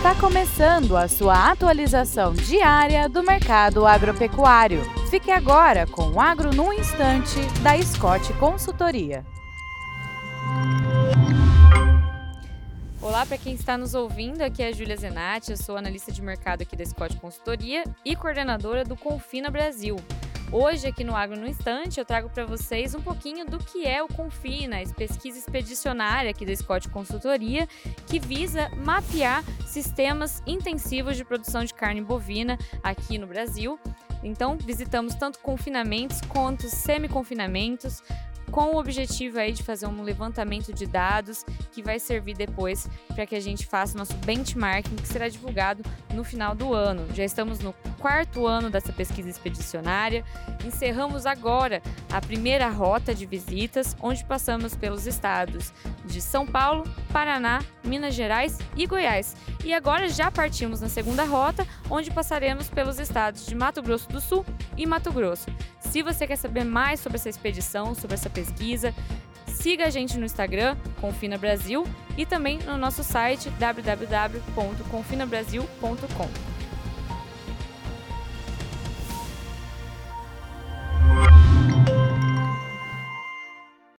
Está começando a sua atualização diária do mercado agropecuário. Fique agora com o Agro no Instante, da Scott Consultoria. Olá para quem está nos ouvindo, aqui é a Júlia Zenatti, eu sou analista de mercado aqui da Scott Consultoria e coordenadora do Confina Brasil. Hoje, aqui no Agro no Instante, eu trago para vocês um pouquinho do que é o Confina, a pesquisa expedicionária aqui da Scott Consultoria, que visa mapear sistemas intensivos de produção de carne bovina aqui no Brasil. Então, visitamos tanto confinamentos quanto semi-confinamentos, com o objetivo aí de fazer um levantamento de dados que vai servir depois para que a gente faça nosso benchmarking que será divulgado no final do ano. Já estamos no quarto ano dessa pesquisa expedicionária. Encerramos agora a primeira rota de visitas, onde passamos pelos estados de São Paulo, Paraná, Minas Gerais e Goiás. E agora já partimos na segunda rota, onde passaremos pelos estados de Mato Grosso do Sul e Mato Grosso. Se você quer saber mais sobre essa expedição, sobre essa pesquisa, siga a gente no Instagram, Confina Brasil, e também no nosso site www.confinabrasil.com.